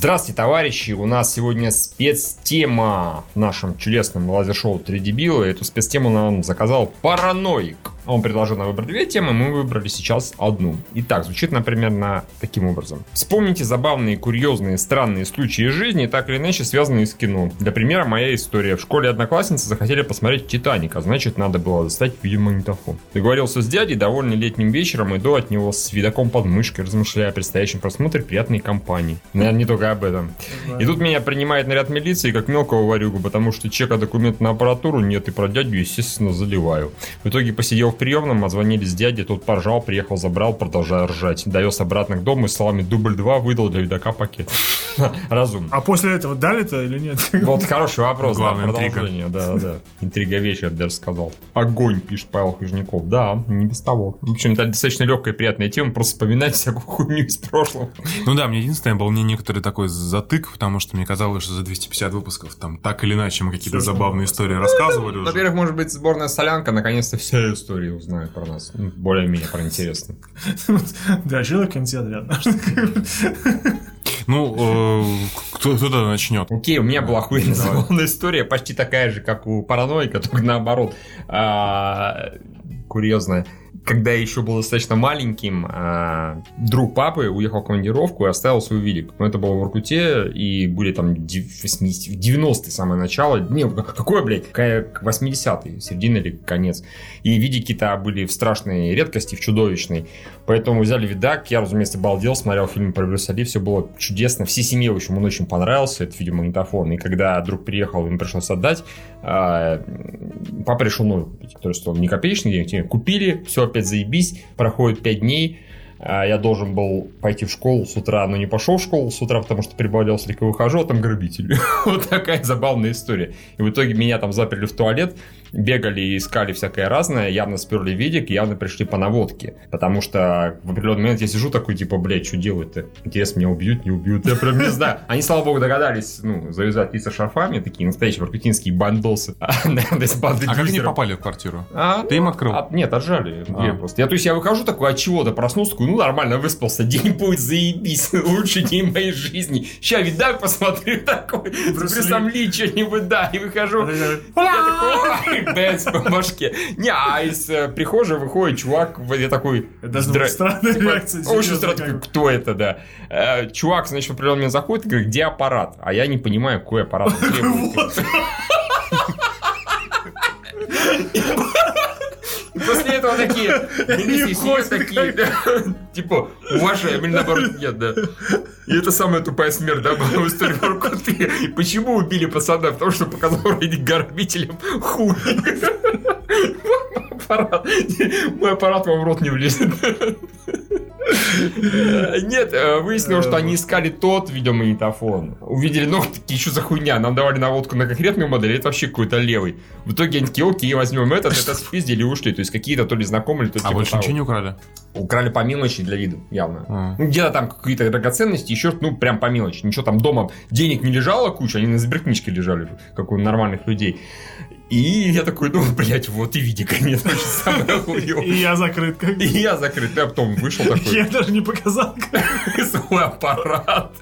Здравствуйте, товарищи! У нас сегодня спецтема в нашем чудесном лазер-шоу «Три дебила». Эту спецтему нам заказал параноик. Он предложил нам выбрать две темы, мы выбрали сейчас одну. Итак, звучит, например, на таким образом. Вспомните забавные, курьезные, странные случаи из жизни, так или иначе связанные с кино. Для примера, моя история. В школе одноклассницы захотели посмотреть «Титаник», а значит, надо было достать видеомагнитофон. Договорился с дядей, довольный летним вечером, иду от него с видоком под мышкой, размышляя о предстоящем просмотре приятной компании. Наверное, не только об этом. И тут меня принимает наряд милиции, как мелкого варюгу, потому что чека документ на аппаратуру нет, и про дядю, естественно, заливаю. В итоге посидел в приемном, отзвонились дяде, тот поржал, приехал, забрал, продолжая ржать. Довез обратно к дому и словами дубль 2 выдал для видака пакет. Разум. А после этого дали-то или нет? Вот хороший вопрос. Да, интрига. продолжение, Да, да. Интрига вечер, даже сказал. Огонь, пишет Павел Хижняков. Да, не без того. В общем, это достаточно легкая и приятная тема, просто вспоминать всякую хуйню из прошлого. Ну да, мне единственное, был мне некоторый такой затык, потому что мне казалось, что за 250 выпусков там так или иначе мы какие-то забавные истории рассказывали уже. Во-первых, может быть, сборная солянка наконец-то вся история узнает про нас. Ну, Более-менее про интересно. Да, жила концерт рядом. Ну, э, кто, кто-то начнет. Окей, у меня была охуенная забавная история, почти такая же, как у параноика, только наоборот. А, Курьезная. Когда я еще был достаточно маленьким, а, друг папы уехал в командировку и оставил свой велик. Но это было в Иркуте, и были там 80 90-е самое начало. Не, какое, блядь, какая 80-е, середина или конец. И видики-то были в страшной редкости, в чудовищной. Поэтому взяли видак, я, разумеется, балдел, смотрел фильм про Брюса Ли, все было чудесно. Все семье, в общем, он очень понравился, этот видеомагнитофон. И когда друг приехал, ему пришлось отдать, а, папа решил новый купить. То есть он не копеечный денег, купили, все опять заебись, проходит 5 дней, а, я должен был пойти в школу с утра, но не пошел в школу с утра, потому что приболел, слегка выхожу, а там грабитель. вот такая забавная история. И в итоге меня там заперли в туалет, бегали и искали всякое разное, явно сперли видик, явно пришли по наводке. Потому что в определенный момент я сижу такой, типа, блядь, что делать-то? Интересно, меня убьют, не убьют? Я прям не знаю. Они, слава богу, догадались, ну, завязать лица шарфами, такие настоящие воркутинские бандосы. А как они попали в квартиру? А, Ты им открыл? а, нет, отжали. А. Я просто. Я, то есть я выхожу такой от чего-то, проснулся, такой, ну нормально, выспался, день будет заебись, лучший день моей жизни. Ща видак посмотрю такой, с Брюс Брюсом Ли что-нибудь, да, и выхожу. Я такой, «Ой, дэнс по башке. Не, а из э, прихожей выходит чувак, я такой... Это даже «Здра- странная типа, реакция, Очень бы. кто это, да. Э, Чувак, значит, в определенный момент заходит и говорит, где аппарат? А я не понимаю, какой аппарат После этого такие, сидят такие, типа, уважаем, или наоборот, нет, да. И это самая тупая смерть, да, была в истории Воркуты. Почему убили пацана? Потому что показал вроде грабителям хуй. Мой аппарат вам в рот не влезет. Нет, э, выяснилось, что они искали тот видеомагнитофон. Увидели, ну, такие, что за хуйня? Нам давали наводку на конкретную модель, это вообще какой-то левый. В итоге они такие, окей, возьмем этот, это спиздили и ушли. То есть какие-то то ли знакомые, то ли А типа больше того. ничего не украли? Украли по мелочи для вида, явно. А. Ну, где-то там какие-то драгоценности, еще, ну, прям по мелочи. Ничего там дома, денег не лежало куча, они на сберкнижке лежали, как у нормальных людей. И я такой, ну, блядь, вот и види, конечно, очень самое хуёвое. И я закрыт. Как... И я закрыт, я потом вышел такой, Я даже не показал. свой аппарат.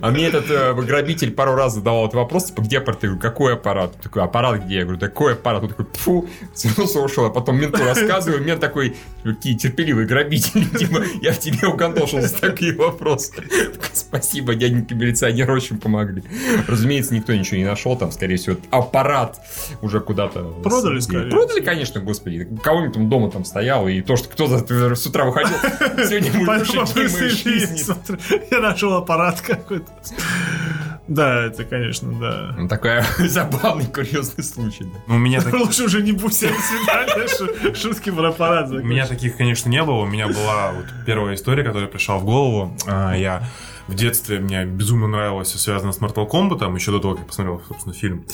А мне этот э, грабитель пару раз задавал этот вопрос, типа, где аппарат? Я говорю, какой аппарат? Такой, аппарат где? Я говорю, такой аппарат. Он такой, фу, свернулся, ушел. А потом менту рассказываю, мент такой, какие терпеливые грабители. Типа, я в тебе угандошил за такие вопросы. Спасибо, дяденьки милиционеры очень помогли. Разумеется, никто ничего не нашел, там, скорее всего, аппарат уже куда-то... Продали, скорее. Продали, конечно, господи. У Кого-нибудь там дома там стоял, и то, что кто-то с утра выходил, сегодня смотрю, Я нашел аппарат какой-то. Да, это, конечно, да. Ну, такой забавный, курьезный случай. да. Ну, у меня так- Лучше уже не будь свидания, шу- шутки про аппарат. У меня таких, конечно, не было. У меня была вот первая история, которая пришла в голову. А, Я в детстве мне безумно нравилось все связано с Mortal Kombat, еще до того, как я посмотрел, собственно, фильм.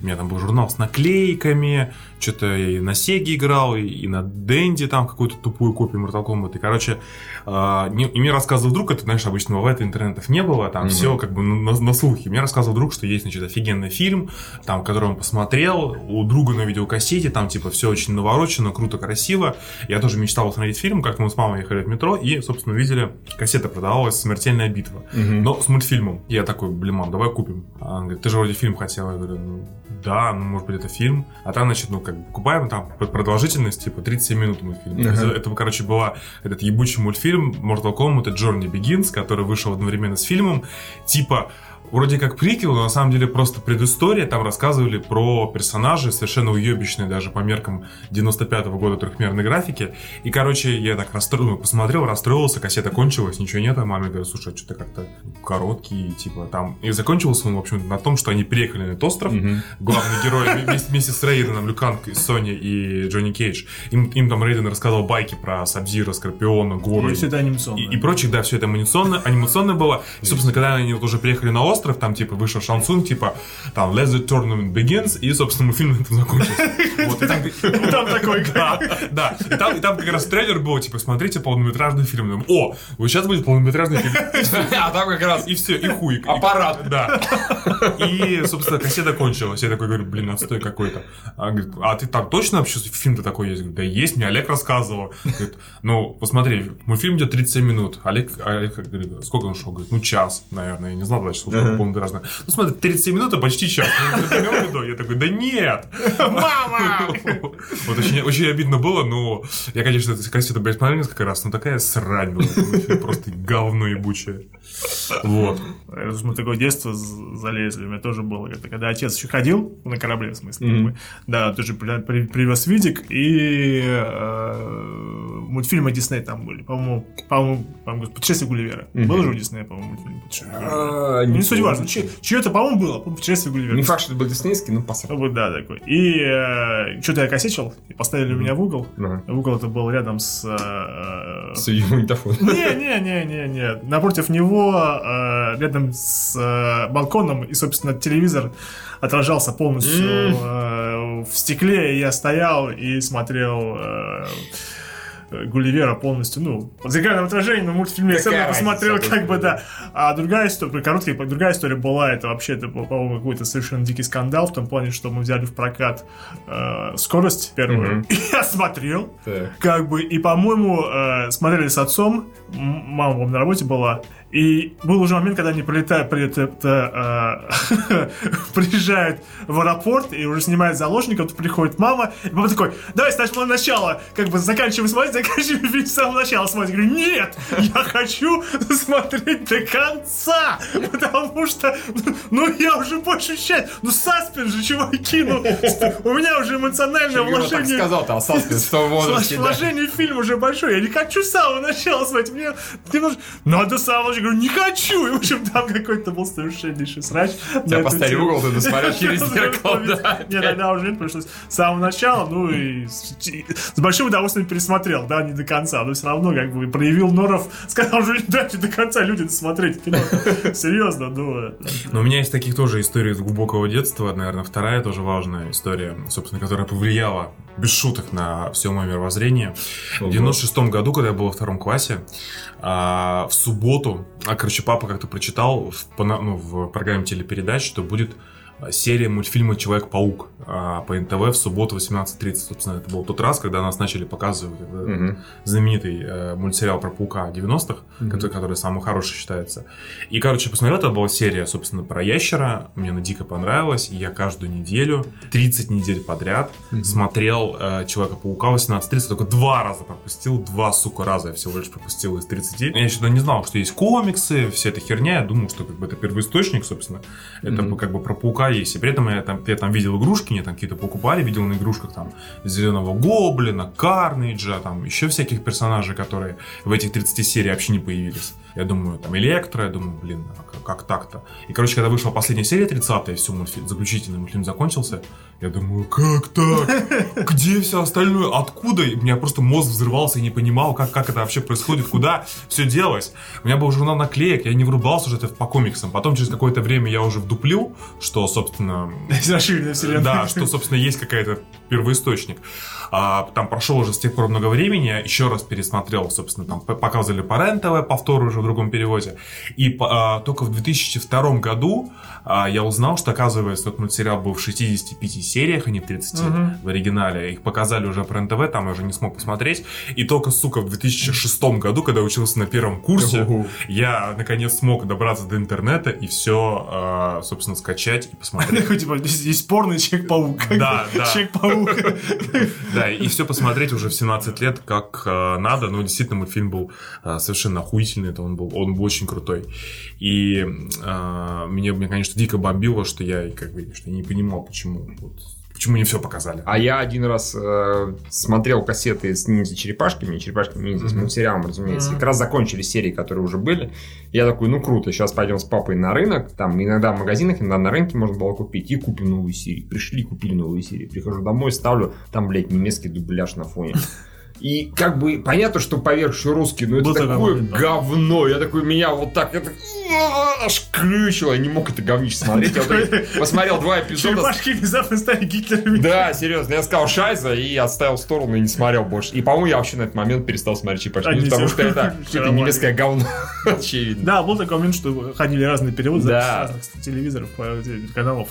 У меня там был журнал с наклейками, что-то и на Сеге играл, и, и на Денди там какую-то тупую копию Mortal Kombat. И, короче, а, не- и мне рассказывал друг, это, знаешь, обычно бывает, интернетов не было, там Мгм. все как бы на, на слухе. Мне рассказывал друг, что есть, значит, офигенный фильм, там, который он посмотрел, у друга на видеокассете, там, типа, все очень наворочено, круто, красиво. Я тоже мечтал посмотреть фильм, как мы с мамой ехали в метро, и, собственно, увидели, кассета продавалась «Смертельная битва». Типа. Но с мультфильмом. Я такой, блин, мам, давай купим. А она говорит, ты же вроде фильм хотела. Я говорю, ну, да, ну, может быть, это фильм. А там, значит, ну, как бы купаем там продолжительность, типа, 37 минут мультфильм. Ага. Это, короче, была этот ебучий мультфильм Mortal Kombat Journey Begins, который вышел одновременно с фильмом. Типа, вроде как приквел, но на самом деле просто предыстория. Там рассказывали про персонажей, совершенно уебищные даже по меркам 95-го года трехмерной графики. И, короче, я так расстроил, посмотрел, расстроился, кассета кончилась, ничего нет, а маме говорит, слушай, что-то как-то короткий, типа там. И закончился он, в общем, на том, что они приехали на этот остров. Главный герой вместе, с Рейденом, Люканг, Сони и Джонни Кейдж. Им, им там Рейден рассказал байки про Сабзира, Скорпиона, Гору И все это анимационно. и, и прочих, да, все это анимационно, анимационно было. И, собственно, когда они вот уже приехали на остров, там, типа, вышел Шансун, типа, там, Let the Tournament Begins, и, собственно, фильм на этом закончился. Вот, и там, такой, да, да. И там, как раз трейлер был, типа, смотрите полнометражный фильм. О, вот сейчас будет полнометражный фильм. А там как раз И все, и хуй. Аппарат. Да. И, собственно, кассета кончилась. Я такой говорю, блин, отстой какой-то. А, говорит, а ты там точно вообще фильм-то такой есть? Я говорю, да есть, мне Олег рассказывал. Говорит, ну, посмотри, мультфильм идет 37 минут. Олег, Олег говорит, сколько он шел? Говорит, ну, час, наверное. Я не знал дальше, слушай, полнометражный. Ну, смотри, 37 минут, а почти час. Ну? Я такой, да нет! Мама! Вот очень, очень обидно было, но я, конечно, эту кассету, блядь, смотрел несколько раз, но такая срань была. Просто говно ебучее. Вот. Мы такое детство залезли, у меня тоже было. Это когда отец еще ходил на корабле, в смысле. Да, тоже при- при- привез видик, и э, мультфильмы Дисней там были. По-моему, по-моему, по-моему, «Путешествие Гулливера». Был же у Диснея, по-моему, мультфильм «Путешествие Гулливера». А, Ну, Не суть помню. важно, чье- чье-то, по-моему, было. по-моему, «Путешествие Гулливера». Не факт, что это был диснейский, но посмотрим. Ну, да, такой. И э, что-то я косячил, и поставили меня в угол. Ага. В угол это был рядом с... э, С магнитофоном. не-не-не-не-не. Напротив него, э, рядом с э, балконом, и, собственно, телевизор отражался полностью э, в стекле, и я стоял и смотрел э, э, Гулливера полностью, ну, в зеркальном отражении, но мультфильме я сам посмотрел, разница, как бы, да. А другая история, короткая, другая история была, это вообще, это, по-моему, какой-то совершенно дикий скандал, в том плане, что мы взяли в прокат э, скорость первую, Мгм. и я смотрел, Так. как бы, и, по-моему, э, смотрели с отцом, мама, по-моему, на работе была, и был уже момент, когда они прилетают, э, приезжают в аэропорт и уже снимают заложников, тут приходит мама, и папа такой, давай с самого начала, как бы заканчивай смотреть, заканчивай фильм с самого начала смотреть. Я говорю, нет, я хочу смотреть до конца, потому что, ну, я уже больше часть, ну, саспенс же, чуваки, ну, у меня уже эмоциональное вложение сказал-то, а саспенс в том возрасте. Вложение в фильм уже большое. Я не хочу с самого начала смотреть. Мне немножко... Надо с самого. Я говорю, не хочу. И, в общем, там какой-то был совершеннейший срач. Тебя поставили в угол, ты досмотрел через зеркало, да. Не, тогда уже нет, пришлось с самого начала, ну и с, большим удовольствием пересмотрел, да, не до конца, но все равно как бы проявил Норов, сказал уже дайте до конца люди досмотреть кино. Серьезно, ну... это- Но у меня есть таких тоже истории из глубокого детства. Наверное, вторая тоже важная история, собственно, которая повлияла без шуток на все мое мировоззрение. В 96 году, когда я был во втором классе, а, в субботу, а, короче, папа как-то прочитал в, ну, в программе телепередач, что будет серия мультфильма «Человек-паук» а, по НТВ в субботу 18.30. Собственно, это был тот раз, когда нас начали показывать Мгм. знаменитый э, мультсериал про паука 90-х, который, который самый хороший считается. И, короче, посмотрел, это была серия, собственно, про ящера. Мне она дико понравилась. И я каждую неделю, 30 недель подряд, смотрел э, Человека-паука 18.30. Только два раза пропустил. Два, сука, раза я всего лишь пропустил из 30. Я еще не знал, что есть комиксы, вся эта херня. Я думал, что как бы это первоисточник, собственно. Это Мгм. как бы про паука есть. И при этом я там, я там видел игрушки, мне там какие-то покупали, видел на игрушках там Зеленого Гоблина, Карнейджа, там еще всяких персонажей, которые в этих 30 серий вообще не появились. Я думаю, там Электро, я думаю, блин, а как, так-то? И, короче, когда вышла последняя серия 30 и все, мультфильм, заключительный мультфильм закончился, я думаю, как так? Где все остальное? Откуда? И У меня просто мозг взрывался и не понимал, как, как это вообще происходит, куда все делось. У меня был журнал наклеек, я не врубался уже это по комиксам. Потом через какое-то время я уже вдуплил, что, собственно... Расширенная вселенная. Да, что, собственно, есть какая-то первоисточник. А, там прошло уже с тех пор много времени, еще раз пересмотрел, собственно, там показывали по РЕН-ТВ, повтор уже в другом переводе. И а, только в 2002 году а, я узнал, что, оказывается, этот мультсериал был в 65 сериях, а не в 30 угу. в оригинале. Их показали уже по РЕН-ТВ, там я уже не смог посмотреть. И только, сука, в 2006 году, когда учился на первом курсе, угу. я, наконец, смог добраться до интернета и все, а, собственно, скачать и посмотреть. Типа, здесь порный Человек-паук. Да, да. Человек-паук. Да, и все посмотреть уже в 17 лет как э, надо. Но действительно мультфильм был э, совершенно охуительный. Это он был, он был очень крутой. И э, мне, мне, конечно, дико бомбило, что я как бы что я не понимал, почему вот, Почему не все показали? А я один раз э, смотрел кассеты с ниндзя-черепашками, черепашками-ниндзя, mm-hmm. с мультсериалом, разумеется. Mm-hmm. как раз закончились серии, которые уже были. Я такой, ну круто, сейчас пойдем с папой на рынок. Там иногда в магазинах, иногда на рынке можно было купить. И купим новую серию. Пришли, купили новую серию. Прихожу домой, ставлю, там, блядь, немецкий дубляж на фоне. И как бы понятно, что поверх что русский, но это Был такое да. говно. Я такой, меня вот так это аж ключило. Я не мог это говнище смотреть. Я посмотрел два эпизода. Черепашки внезапно стали Гитлерами. Да, серьезно. Я сказал шайза и отставил в сторону и не смотрел больше. И, по-моему, я вообще на этот момент перестал смотреть черепашки. Потому что это какое-то немецкое говно. Очевидно. Да, был такой момент, что ходили разные переводы с разных телевизоров, каналов.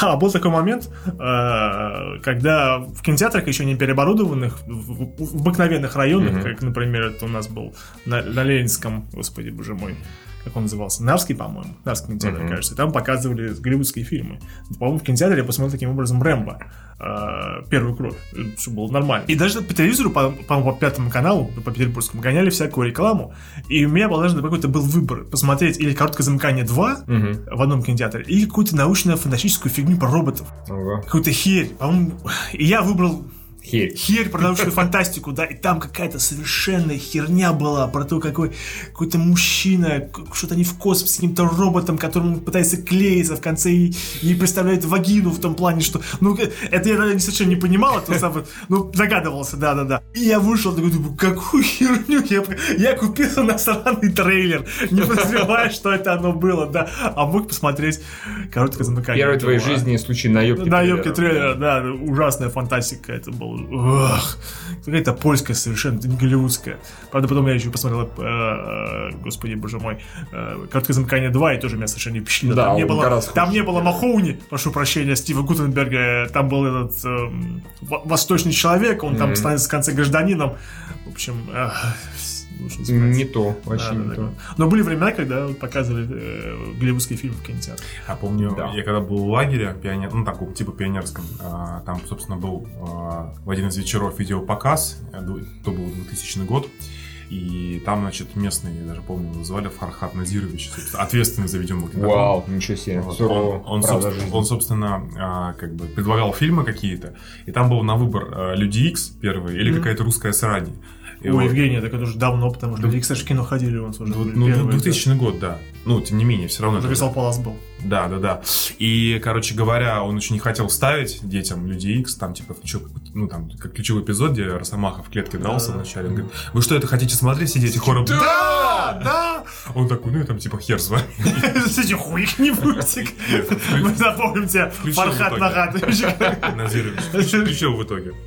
А, был такой момент, э, когда в кинотеатрах еще не переоборудованных в, в обыкновенных районах, mm-hmm. как, например, это у нас был на, на Ленинском, господи, боже мой, как он назывался, Нарский, по-моему, Нарский кинотеатр, mm-hmm. кажется, там показывали голливудские фильмы. По-моему, в кинотеатре я посмотрел таким образом Рэмбо, э, первую кровь, что было нормально. И даже по телевизору, по, по, по пятому каналу, по петербургскому, гоняли всякую рекламу, и у меня был даже какой-то был выбор, посмотреть или «Короткое замыкание 2» mm-hmm. в одном кинотеатре, или какую-то научно-фантастическую фигню про роботов. Mm-hmm. Какую-то херь. По-моему, и я выбрал Херь. Херь про научную фантастику, да, и там какая-то совершенная херня была про то, какой какой-то мужчина, что-то не в космос с каким-то роботом, которым пытается клеиться в конце и, и представляет вагину в том плане, что, ну, это я тогда совершенно не понимал, это сам, ну, догадывался, да-да-да. И я вышел, такой, думаю, какую херню я, я купил на сраный трейлер, не подозревая, что это оно было, да, а мог посмотреть короткое замыкание. Первый в твоей жизни случай наебки Наебки трейлера, да, ужасная фантастика это было какая-то польская совершенно, не голливудская. Правда, потом я еще посмотрел, э, э, господи, боже мой, э, «Короткое замыкание 2», и тоже меня совершенно не впечатлило. Да, там, не было, там не было Махоуни, прошу прощения, Стива Гутенберга, там был этот э, восточный человек, он mm-hmm. там становится в конце гражданином. В общем, э, лучше. Не то, вообще да, не да, то. Но были времена, когда показывали э, голливудские фильмы в кинотеатре. А помню, да. я когда был в лагере, пионер, ну таком, типа пионерском, а, там, собственно, был а, в один из вечеров видеопоказ, э, то был 2000 год, и там, значит, местные, я даже помню, называли Фархат Назирович, ответственный за видеомо Вау, ничего себе. Вот. Он, он, собственно, он, собственно, а, как бы предлагал фильмы какие-то, и там был на выбор а, Люди Икс первый или mm-hmm. какая-то русская срань. И У вот... Евгения, так это уже давно, потому что люди, кстати, в кино ходили у нас уже. Ну, ну 2000 да. год, да. Ну, тем не менее, все равно. Уже Crystal Palace был. Да, да, да. И, короче говоря, он очень не хотел ставить детям Люди X, там, типа, ну, там, как ключевой эпизод, где Росомаха в клетке дрался да. вначале. Он говорит, вы что, это хотите смотреть, сидите хором? Да, да. Он такой, ну, и там, типа, хер с вами. Кстати, хуй не мультик. Мы запомним тебя, Фархат Нагат. Назирович. Включил в итоге.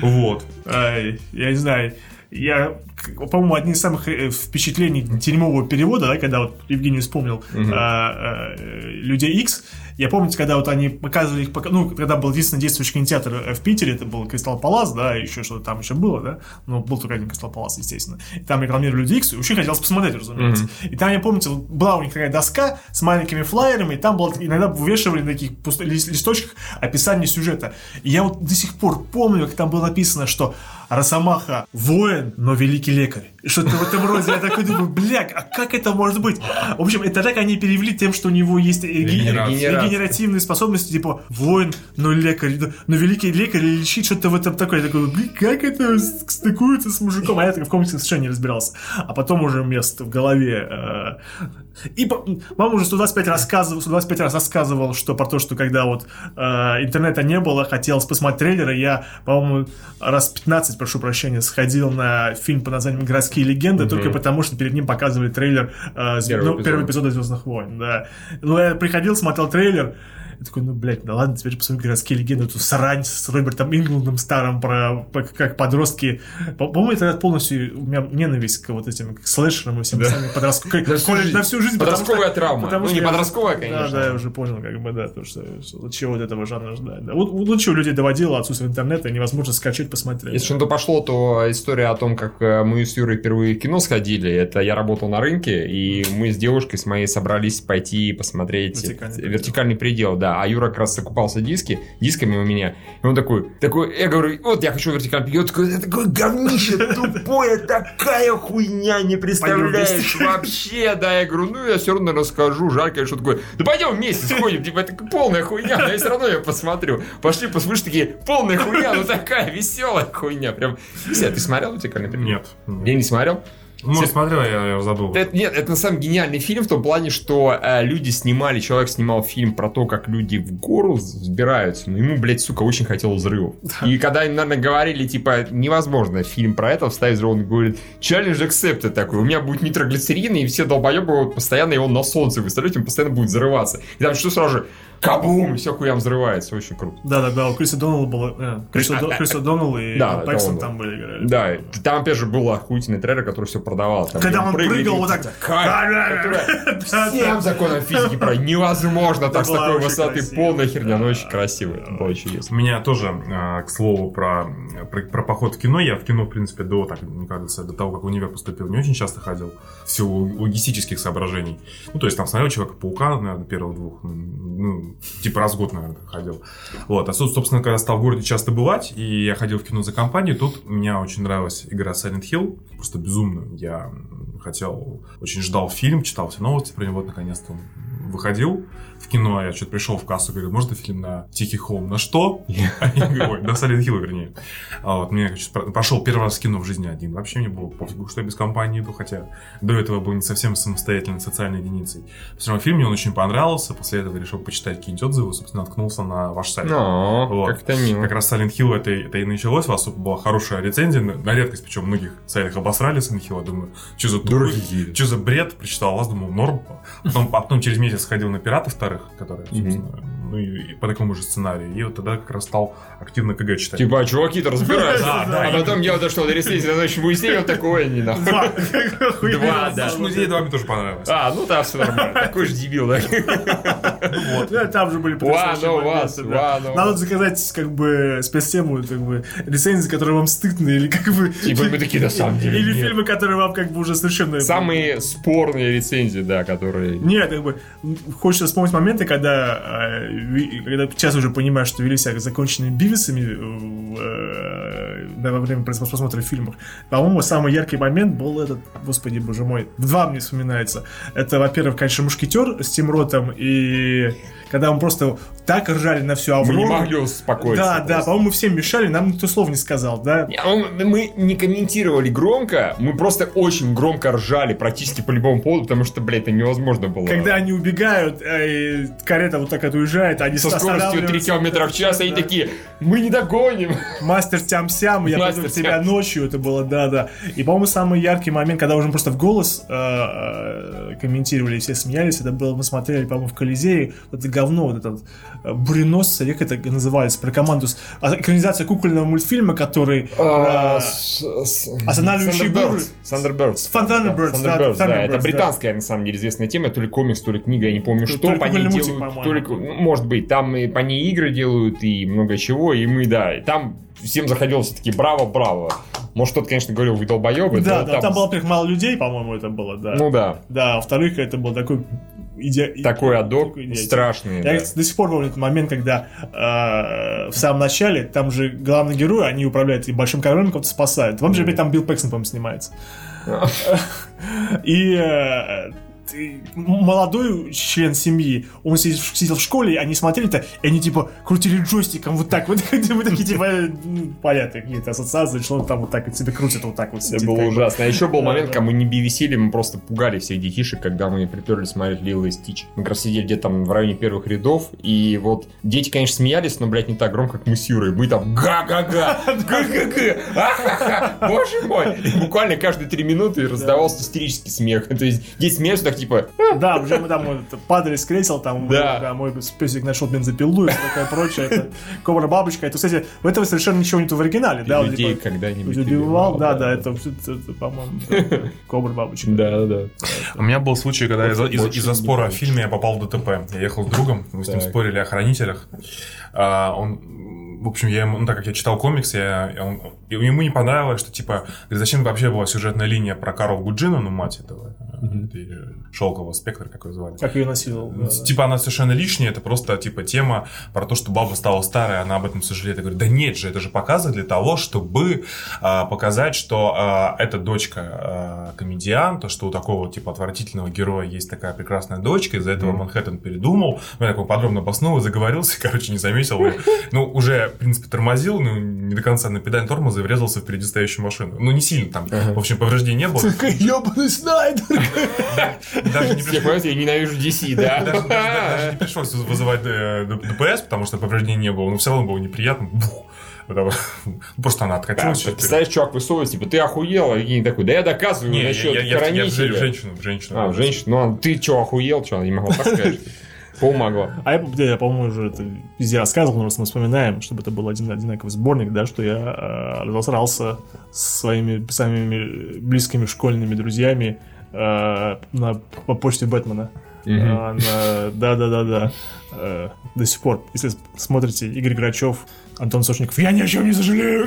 Вот. Я не знаю, я, по-моему, одни из самых э, впечатлений дерьмового перевода, да, когда вот Евгений вспомнил угу. а, а, Людей X, я помню, когда вот они показывали их, ну, когда был единственный действующий кинотеатр э, в Питере, это был Кристалл Палас, да, еще что-то там еще было, да, но был только один Кристалл Палас, естественно. И там рекламировали Люди X, и очень хотелось посмотреть, разумеется. Mm-hmm. И там, я помню, была у них такая доска с маленькими флайерами, и там было, иногда вывешивали на таких пуст... листочках описание сюжета. И я вот до сих пор помню, как там было написано, что Росомаха воин, но великий лекарь. Что-то в этом роде. Я такой думаю, бля, а как это может быть? В общем, это так они перевели тем, что у него есть регенеративные способности, типа воин, но лекарь, но великий лекарь лечит что-то в этом такое. Я такой, как это стыкуется с мужиком? А я в комиксах совершенно не разбирался. А потом уже место в голове э, и мама уже 125 рассказывал, 125 раз рассказывал, что про то, что когда вот э, интернета не было, хотелось посмотреть трейлеры, я, по-моему, раз 15 прошу прощения, сходил на фильм под названием «Городские легенды», Мгм. только потому, что перед ним показывали трейлер э, Первый ну, эпизод. первого эпизода «Звездных войн», да. Ну, я приходил, смотрел трейлер, я такой, ну, блядь, да ладно, теперь посмотрю «Городские легенды», эту срань с Робертом Ингландом старым, про как подростки. По- По-моему, это полностью у меня ненависть к вот этим к слэшерам и всем Да. остальным подростковым. На всю жизнь. Подростковая травма. Ну, не подростковая, Да, конечно. да, я уже понял, как бы, да, то, что, чего от этого жанра ждать. Да. Вот, вот чего людей доводило отсутствие интернета, невозможно скачать, посмотреть. Если что пошло, то история о том, как э, мы с Юрой впервые в кино сходили, это я работал на рынке, и мы с девушкой с моей собрались пойти посмотреть Вертикальный предел. предел, да. А Юра как раз закупался диски, дисками у меня. И он такой, такой, я говорю, вот я хочу вертикальный предел. Он такой, это такое говнище тупое, такая хуйня, не представляешь вообще, да. Я говорю, ну я все равно расскажу, жаль, конечно, он такой, да пойдем вместе сходим, типа это полная хуйня, но я все равно ее посмотрю. Пошли, послушай, такие, полная хуйня, ну такая веселая хуйня, прям. Ся, ты смотрел вертикальный предел? Нет. Я не смотрел. Может, смотрел, я, я забыл. Это- нет, это на самом деле гениальный фильм в том плане, что э, люди снимали, человек снимал фильм про то, как люди в гору взбираются, но ему, блядь, сука, очень хотел взрывов. И когда им, наверное, говорили, типа, невозможно фильм про это вставить взрыв, он говорит, challenge accepted такой, у меня будет нитроглицерин, и все долбоебы постоянно его на солнце выставлять, он постоянно будет взрываться. И там что сразу же, кабум, все хуя взрывается, очень круто. Да, да, да, у Криса Доннелла было... э, Крис А, О- да. Крис О'Доннелл и Да, там были играли. Да, там, опять же, был охуительный трейлер, который все продавал. Там, Когда он прыгал вот так. Всем законам физики про невозможно так с такой высоты. Полная херня, но очень красиво. Это было чудесно. У меня тоже, а, к слову, про, про, про поход в кино. Я в кино, в принципе, до, так, мне кажется, до того, как в универ поступил, не очень часто ходил. В силу логистических соображений. Ну, то есть, там смотрел Человека-паука, наверное, первых двух. Ну, типа раз в год, наверное, ходил. Вот. А, со- собственно, когда стал в городе часто бывать, и я ходил в кино за компанию, тут мне очень нравилась игра Silent Hill. Просто безумно. Я хотел, очень ждал фильм, читал все новости про него, вот, наконец-то он выходил в кино, я что-то пришел в кассу, говорю, можно фильм на Тихий холм? На что? А говорю, ой, на Silent Hill, вернее. А вот мне пошел первый раз в кино в жизни один. Вообще мне было пофигу, что я без компании иду, хотя до этого был не совсем самостоятельной социальной единицей. Все равно фильм мне он очень понравился, после этого решил почитать какие-нибудь отзывы, собственно, наткнулся на ваш сайт. Но, Вот. как-то мило. Как раз Silent Hill это, это и началось, у вас была хорошая рецензия, на, редкость, причем многих сайтах обосрали Silent Hill, думаю, что за тупой- что за бред, прочитал вас, думал, норм. Потом, а потом через месяц сходил на пиратов вторых, которые, собственно, ну и, и по такому же сценарию. И вот тогда как раз стал активно КГ читать. Типа, а чуваки-то разбираются. Да, да, А потом я дошел до ресурса, на ночь выяснил, такое не нахуй. Два. Да. Музей два мне тоже понравилось. А, ну да, все нормально. Такой же дебил, да? Да, там же были потрясающие моменты, Надо заказать, как бы, спецтему, как бы, рецензии, которые вам стыдно, или как бы... Типа, мы такие, на самом деле, Или фильмы, которые вам, как бы, уже совершенно... Самые спорные рецензии, да, которые... Нет, как бы, хочется вспомнить моменты, когда, э, когда сейчас уже понимаешь, что вели себя законченными бивисами э, да, во время прос- просмотра фильмов. По-моему, самый яркий момент был этот, господи, боже мой, два мне вспоминается. Это, во-первых, конечно, «Мушкетер» с Тим Ротом, и когда мы просто так ржали на всю Мы Аврору. не могли успокоиться. Да, да, просто. по-моему, всем мешали, нам никто слов не сказал, да. А мы- Мы не комментировали громко, мы просто очень громко ржали практически по любому поводу, потому что, блядь, это невозможно было. Когда они убегают, э, карета вот так вот уезжает, они со скоростью 3 останавливаются. километра в час, они Да. такие, мы не догоним. Мастер тям-сям, я Мастер в тебя ночью, это было, да-да. И, по-моему, самый яркий момент, когда уже просто в голос э, э, комментировали, все смеялись, это было, мы смотрели, по-моему, в Колизее, вот говно, вот этот э, буреносцы, как это называется, про команду, с- а, экранизация кукольного мультфильма, который... э, Останавливающие буры. Thunderbirds. Thunderbirds, да, Это британская, на самом деле, известная тема. То ли комикс, то ли книга, я не помню, То- что. по ней делают, то ли может быть, там и по ней игры делают, и много чего, и мы, да. Там всем заходило все-таки браво, браво. Может, кто-то, конечно, говорил, вы долбоебы. Да, да, там было, во-первых, мало людей, по-моему, это было, да. Ну да, Да, а во-вторых, это был такой... иде- такой адок такой страшный. Я да. до сих пор помню этот момент, когда э, в самом начале, там же главный герой, они управляют и большим кораблем, кого-то спасают. Вам же опять там Билл Пэксон, по-моему, снимается. И э, молодой член семьи, он сидел, в- сидел в школе, они смотрели-то, и они типа крутили джойстиком вот так вот, мы такие типа, ну, понятно, какие-то ассоциации, что он там вот так вот себе крутит вот так вот. Это было ужасно. А еще был момент, да. когда мы не бивисили, мы просто пугали всех детишек, когда мы приперлись смотреть Лило и Стич. Мы как раз сидели где-то там в районе первых рядов, и вот дети, конечно, смеялись, но, блядь, не так громко, как мы с Юрой. Мы там га-га-га, га-га-га, боже мой. Буквально каждые три минуты раздавался истерический смех. То есть дети смеются так, типа, Да, уже мы там вот падали с кресел, там Да. да, мой песик нашел бензопилу и такое прочее. Это Кобра бабочка. Это, кстати, в этом совершенно ничего нету в оригинале. Да, людей типа, когда-нибудь Убивал, да, да, это, по-моему, это Кобра бабочка. Да, да. У меня был случай, когда из-за спора о фильме я попал в ДТП. Я ехал с другом, мы с ним спорили о хранителях. А, он, в общем, я ему, ну, так как я читал комикс, я, он- ему не понравилось, что типа, говорит, зачем вообще была сюжетная линия про Карл Гуджина, ну мать этого, Шелкового спектра, как ее звали. Как ее насиловал. да, да. Типа она совершенно лишняя, это просто типа тема про то, что баба стала старой, она об этом сожалеет. Я говорю, да нет же, это же показано для того, чтобы а, показать, что а, эта дочка а, комедианта, что у такого типа отвратительного героя есть такая прекрасная дочка, из-за этого Манхэттен передумал. Ну, я такой подробно обоснул, заговорился, короче, не заметил. И, ну, уже, в принципе, тормозил, ну, не до конца на педаль тормоза и врезался в впереди стоящую машину. Ну, не сильно там, в общем, повреждений не было. Ёбаный Снайдер! Даже не Все, пришлось- понимаете, я ненавижу DC, да? даже, даже- даже не пришлось вызывать э, ДПС, потому что повреждений не было, но все равно было неприятно. Бух. Ну, Просто она Да, откатилась. чуть Представляешь, чувак высовывается, типа, ты охуел, а Евгений такой, да я доказываю Не, насчет я- я- я в женщину, в женщину. А, в женщину. Ну, а ты что, охуел, что? Не могла так сказать. Пол могла. А я, да, я, по-моему, уже это везде рассказывал, но раз мы вспоминаем, чтобы это был один одинаковый сборник, да, что я э, разосрался с своими самыми близкими школьными друзьями на, по почте Бэтмена. А, Да-да-да-да. Э, До сих пор, если смотрите Игорь Грачев, Антон Сошников, я ни о чем не сожалею.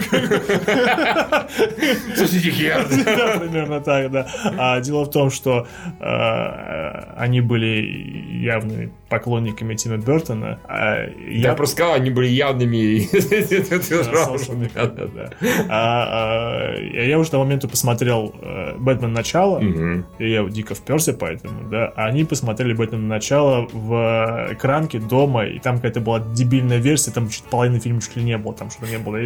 Слушайте, хер. Да, примерно так, да. А дело в том, что э, они были явными поклонниками Тима Бертона. а Я просто сказал, они были явными. Да. А, а, Я уже тому моменту посмотрел э, «Бэтмен. Начало», и я дико вперся поэтому, да. А они посмотрели «Бэтмен. Начало» в экранке дома, и там какая-то была дебильная версия, там чуть половины фильма чуть ли не было, там что-то не было.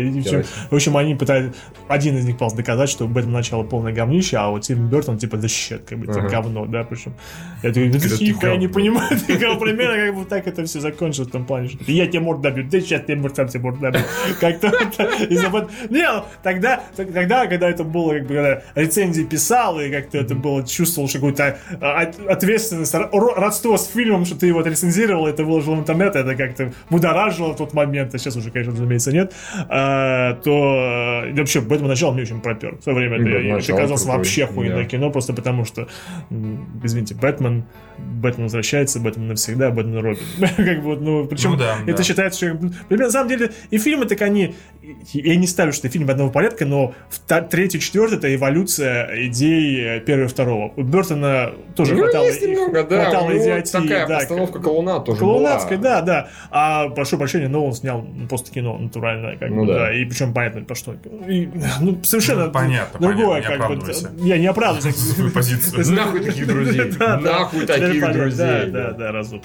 В общем- они пытались... Один из них пытался доказать, что «Бэтмен. Начало» полное говнище, а вот Тим Бертон, типа, да щет, как бы, говно, да, причем. Я такой, ну ты не понимаю, ты примерно как бы так это все закончилось в том плане, что я тебе морду набью, ты сейчас тебе сам тебе морду набью. Как-то из-за вот- Не, ну, тогда, тогда, когда это было, как бы, когда рецензии писал, и как-то это было, чувствовал что какую-то а, от- ответственность, ро- родство с фильмом, что ты его отрецензировал, это выложил в интернет, это как-то будоражило в тот момент, а сейчас уже, конечно, разумеется, нет, а, то э, вообще, Бэтмен начало мне очень пропер. В свое время это, казалось крутой, вообще охуенное да. кино, просто потому что, извините, Бэтмен, Бэтмен возвращается, Бэтмен навсегда, Бэтмен Робин. как бы, ну, причем Ну да, это да. считается, что... Например, на самом деле, и фильмы, так они... Я не ставлю, что это фильм одного порядка, но третий, четвертый — это эволюция идей э, первого и второго. У Бертона тоже Ну, хватало... есть немного, да. хватало у него идиотии, такая да, постановка колуна тоже Клоунадская, была. да, да. А прошу прощения, но он снял ну, просто кино натуральное, как Ну бы, да. да. И причем понятно, по что. И, ну, совершенно Ну, понятно, другое, понятно, не как бы. Я не оправдываюсь. Свою позицию. Нахуй таких друзей. Нахуй таких друзей. Да, да, да, разум.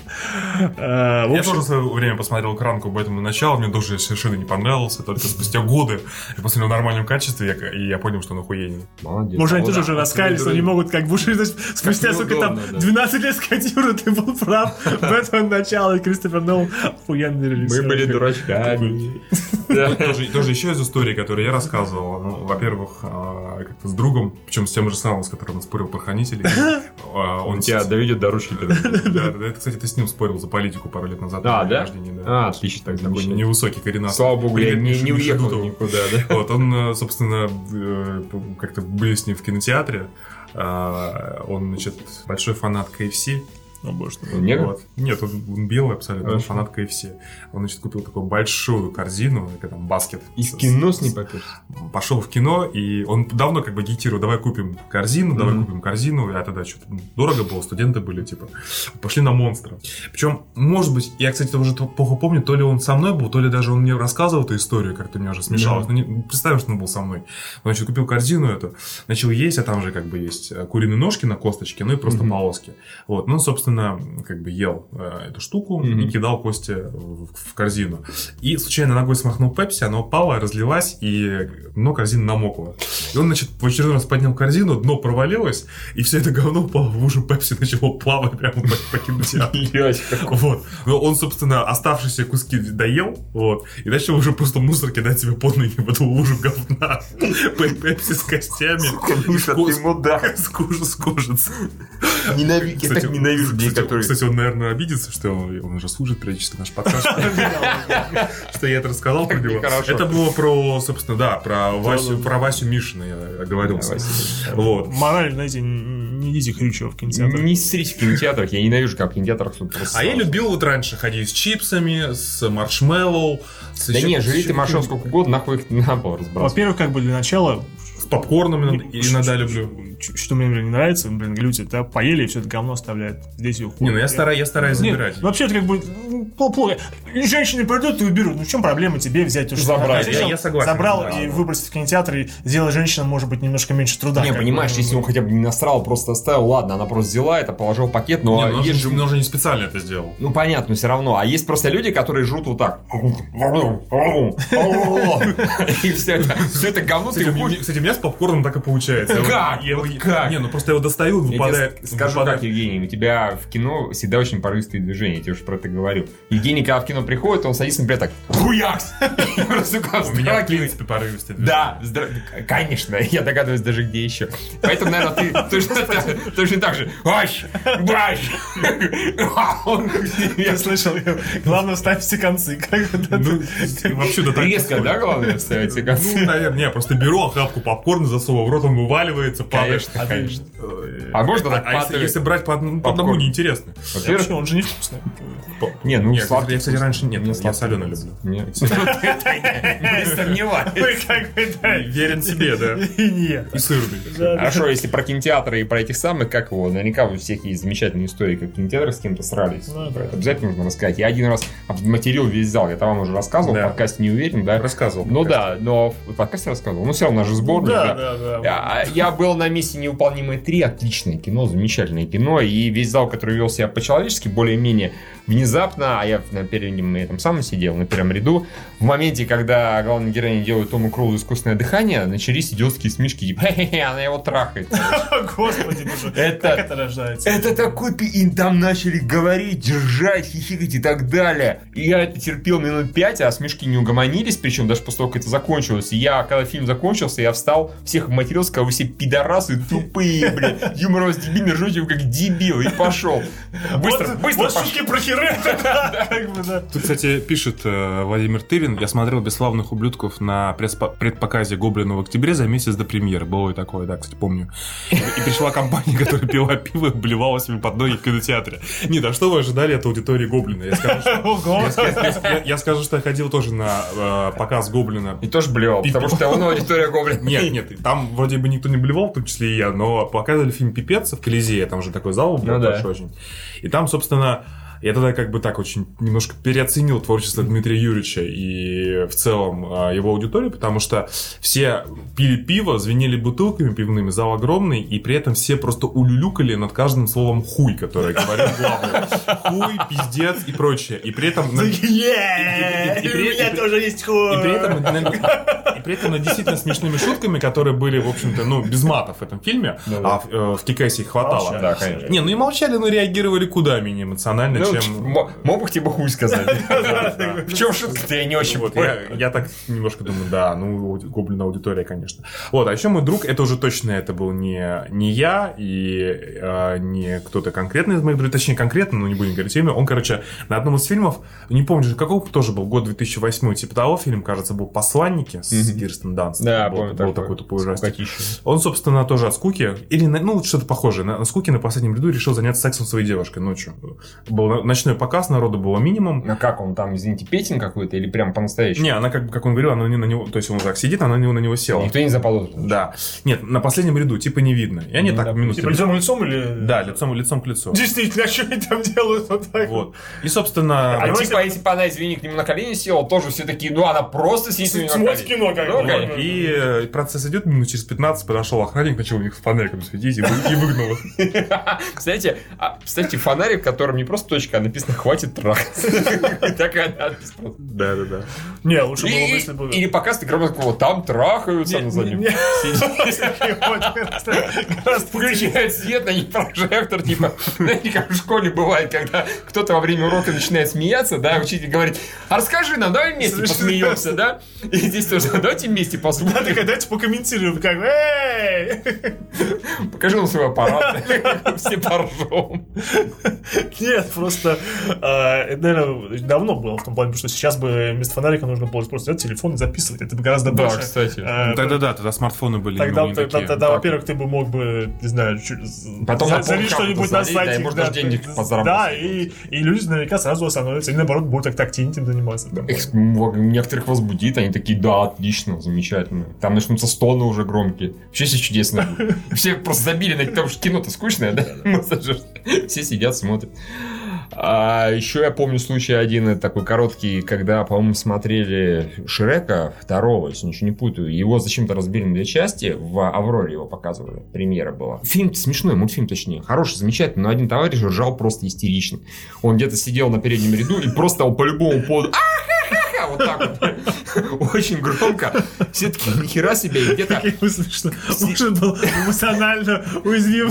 В Я тоже в свое время посмотрел кранку Бэтмена начала, мне тоже совершенно не понравился, только спустя годы я посмотрел в нормальном качестве, и я понял, что он охуенный. Молодец. может, они тоже уже раскаялись, но не могут как бы уже спустя, сука, там неудобно, да. 12 лет сказать, Юра, ты был прав. Бэтмен начало и Кристофер Нолан охуенный. Мы были дурачками. Тоже, еще из истории, которые я рассказывал. Ну, во-первых, а, как-то с другом, причем с тем же самым, с которым он спорил про хранителей. а, Он тебя доведет до ручки. Да, это, кстати, ты с ним спорил за политику пару лет назад. А, на день да? рождения, да. А, отлично. Так, такой отлично. невысокий коренастый. Слава богу, я не, не уехал Дутов. никуда, да? Вот, он, э, собственно, э, как-то были с ним в кинотеатре. А, Он, значит, большой фанат KFC. Боже ты. Негр? Вот. Нет, он, он белый абсолютно, он Хорошо. фанат KFC. Он, значит, купил такую большую корзину, как там баскет. Из С- кино с ней попёрся. Пошел в кино, и он давно как бы агитирует, давай купим корзину, давай Мгм. купим корзину. А тогда что-то дорого было, студенты были, типа, пошли на монстра. Причем, может быть, я, кстати, уже плохо помню, то ли он со мной был, то ли даже он мне рассказывал эту историю, как-то у меня уже смешалось. Ну, не- представим, что он был со мной. Он, значит, купил корзину эту, начал есть, а там же как бы есть куриные ножки на косточке, ну и просто Мгм. полоски. Вот, ну, собственно, как бы ел э, эту штуку Мгм. и кидал кости в, в корзину. И случайно ногой смахнул пепси, она упала, разлилась, и дно корзины намокло. И он, значит, в очередной раз поднял корзину, дно провалилось, и все это говно упало в лужу пепси, начало плавать прямо по, по кинотеатру. Вот. Но он, собственно, оставшиеся куски доел, вот, и начал уже просто мусор кидать себе под ноги в эту лужу говна. Пе- Пепси с костями. Миша, С ко- ты мудак. С кожи, с кожицы. Ненавижу, я так ненавижу кстати, которые... Кстати, он, наверное, обидится, что он он уже слушает периодически наш подкаст. Что я это рассказал про него. Это было про, собственно, да, про Васю, про Васю Мишина я Мишина. Вот. Мораль, знаете, не идите хрючево в кинотеатр. Не ссрите в кинотеатрах, я ненавижу, как в кинотеатрах тут. А я любил вот раньше ходить с чипсами, с маршмеллоу. Да не, жри ты каким- сколько угодно, нахуй их на пол разбрасывай. Во-первых, как бы для начала... С попкорном иногда люблю. Что мне, блин, не нравится, блин, люди, да, поели и все это говно оставляют. Здесь и уходят. Не, ну я стараюсь, я стараюсь Нет, забирать. вообще это как бы ну, плохо. Женщины придут и уберут. Ну в чем проблема тебе взять то, что Забрать. Я- я согласен, Забрал да, и да. выбросить в кинотеатр и сделать женщинам, может быть, немножко меньше труда. Не, как бы. понимаешь, если он хотя бы не насрал, просто оставил, ладно, она просто взяла это, положила в пакет, но Не, ну, он есть же он же не специально это сделал. Ну понятно, но все равно. А есть просто люди, которые жрут вот так. И все это, все это говно ты Кстати, у меня- с попкорном так и получается. Я Как? Как? Не, ну просто я его достаю, он Я тебе выпадает. скажу выпадает. как, Евгений, у тебя в кино всегда очень порывистые движения, я тебе уже про это говорил. Евгений, когда в кино приходит, он садится, например, так, хуякс! У меня, в принципе, порывистый. Да, здра- конечно, я догадываюсь даже где еще. Поэтому, наверное, ты точно, так же. Аш! Баш! Я слышал, главное вставь все концы. Да, Ну, ты- вообще, да так Резко, да, главное ставить все Ну, концы? наверное, не, я просто беру охапку попкорна, засовываю в рот, он вываливается, падает. Конечно, конечно. Э, А можно так а если, если брать по, одному- по одному, неинтересно. Во-первых, Вообще, он же невкусный. не, ну, Нет, сладкий я, кстати, вкус. раньше нет, Мне я соленый люблю. Нет. Не сомневаюсь. Верен себе, да. И нет. И сырный. Хорошо, если про кинотеатры и про этих самых, как его, наверняка у всех есть замечательные истории, как в кинотеатрах с кем-то срались. Ну, обязательно нужно рассказать. Я один раз материл весь зал, я там вам уже рассказывал, в подкасте не уверен, да? Рассказывал. Ну да, но в подкасте рассказывал. Ну все равно, же сборник. Да, да, да. Я, я был на месте «Неуполнимые 3», отличное кино, замечательное кино, и весь зал, который вел себя по-человечески, более-менее внезапно, а я на первом этом самом сидел, на первом ряду, в моменте, когда главная героиня делает Тому Крузу искусственное дыхание, начались идиотские смешки, типа, она его трахает. Господи, Это- как это рождается? Это такой. И там начали говорить, держать, хихикать и так далее. И я это терпел минут пять, а смешки не угомонились, причем даже после того, как это закончилось. И я, когда фильм закончился, я встал, всех матерился, сказал, вы все пидорасы тупые, блин. Юмор у вас дебильный, ржете вы как дебил, и пошел. Быстро, Вот- быстро Вот пошел. шутки про да, да. Тут, кстати, пишет э, Владимир Тырин, я смотрел «Бесславных ублюдков» на предпоказе Гоблина в октябре за месяц до премьеры. Было и такое, да, кстати, помню. И, пришла компания, которая пила пиво и обливала себе под ноги в кинотеатре. Нет, а что вы ожидали от аудитории Гоблина? Я скажу, что, я, я- я- я скажу, что я ходил тоже на э, показ Гоблина. И тоже блевал, потому что он аудитория гоблин. Нет, нет, там вроде бы никто не блевал, в том числе и я, но показывали фильм «Пипец» в Колизее, там же такой зал был Ну да. большой очень. И там, собственно, я тогда как бы так очень немножко переоценил творчество Дмитрия Юрьевича и в целом а, его аудиторию, потому что все пили пиво, звенели бутылками пивными, зал огромный, и при этом все просто улюлюкали над каждым словом «хуй», которое говорил главный. Хуй, пиздец и прочее. И при этом... на- Е-е-е, И- и- и- У меня тоже есть хуй. и при этом, на- и при этом над действительно смешными шутками, которые были, в общем-то, ну, без матов в этом фильме, а в, э, в их хватало. Молчали. Да, конечно. Не, ну и молчали, но реагировали куда менее эмоционально, Ну, чем... мог бы тебе хуй сказать. В чем шутка-то я не очень Вот, понял. я, так немножко думаю, да, ну, ауди- гоблин аудитория, конечно. Вот, а еще мой друг, это уже точно это был не, не я и э, не кто-то конкретный из моих друзей, точнее, конкретно, но не будем говорить имя. Он, короче, на одном из фильмов, не помню же, какого тоже был, год 2008, типа того, фильм, кажется, был «Посланники» с Мгм. Кирстен Данст. Да, был, помню был такой. тупой ужастик. Он, собственно, тоже от скуки, или, на- ну, что-то похожее, на, на скуке на последнем ряду решил заняться сексом со своей девушкой ночью. Был ночной показ, народу было минимум. А как он там, извините, Петин какой-то или прям по-настоящему? Не, она, как, бы, как он говорил, она не на него, то есть он так сидит, она на него, на него села. Никто не заподозрил. Да. Нет, на последнем ряду, типа, не видно. И они Ну, так да, минут... Типа лицом в лицом или... Да, лицом, лицом к лицу. Действительно, а что они там делают вот так? Вот. И, собственно... А типа, если бы она, извини, к нему на колени села, тоже все такие, ну она просто сидит у него на Смотрит колени. кино как Ну, бы. И э, процесс идет, минут через 15 подошел охранник, начал у них с фонариком светить и, вы- и выгнал их. Кстати, а, кстати, фонарик, в котором не просто точка, а написано «хватит трахаться». Такая надпись просто. Да, да, да. Не, лучше было бы, если бы... Или показ ты громко там трахаются на заднем. Включают свет, на них прожектор, типа, знаете, как в школе бывает, когда кто-то во время урока начинает смеяться, да, учитель говорит, а расскажи нам, давай вместе посмеемся, да? И здесь тоже, давайте вместе Да, посмотрим. так, давайте покомментируем, как эй! Покажи нам свой аппарат, все поржем. Нет, просто э, это, наверное, давно было в том плане, потому что сейчас бы вместо фонарика нужно было просто взять телефон и записывать. Это бы гораздо Да, больше. кстати. э, Ну, Тогда да, тогда смартфоны были Тогда, ну, тогда, тогда, во-первых, ты бы мог бы, не знаю, Потом за- залить что-нибудь на залить, да, сайте. можно денег ты- подзаработать. Да, и, и люди наверняка сразу остановятся, и наоборот будут так тактильно этим заниматься. Их некоторых возбудит, они такие, да, отлично, замечательно. Там начнутся стоны уже громкие. Вообще все чудесно. Все просто забили на том, что кино-то скучное, да? Все сидят, смотрят. А еще я помню случай один такой короткий, когда, по-моему, смотрели Шрека второго, если ничего не путаю. Его зачем-то разбили на две части. В Авроре его показывали. Премьера была. Фильм смешной, мультфильм точнее. Хороший, замечательный, но один товарищ ржал просто истерично. Он где-то сидел на переднем ряду и просто он по-любому под... «А-ха-ха-ха!» Вот так вот. Очень громко. Все таки нихера себе. И где-то Как. Может был эмоционально уязвим.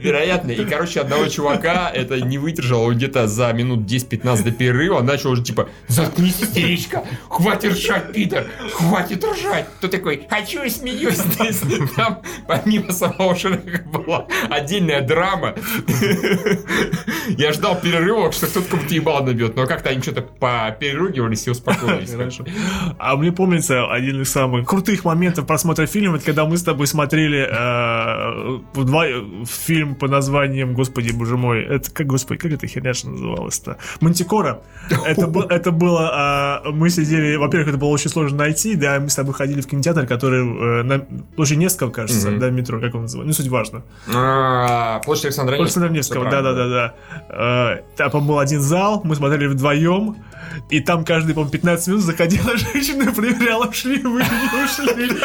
Вероятно. И, короче, одного чувака это не выдержал. Он где-то за минут 10-15 до перерыва начал уже типа «Заткнись, истеричка! Хватит ржать, Питер! Хватит ржать!» Кто такой «Хочу и смеюсь!» То есть Там помимо самого Шрека была отдельная драма. Я ждал перерыва, что кто-то кому-то ебало набьет. Но как-то они что-то попереругивались и успокоились. Хорошо. А мне помнится один из самых крутых моментов просмотра фильма, это когда мы с тобой смотрели э, фильм по названием, господи, боже мой, это как, господи, как эта херня называлась-то? Мантикора. Это, был- это было, а, мы сидели, во-первых, это было очень сложно найти, да, мы с тобой ходили в кинотеатр, который э, на площади Невского, кажется, да, метро, как он называется, не суть важно. А, Площадь Александра Александра Невского. Невского, Всё да-да-да-да. Э, Там был один зал, мы смотрели вдвоем, и там каждые, по 15 минут заходила женщина и проверяла, шли вы или не ушли.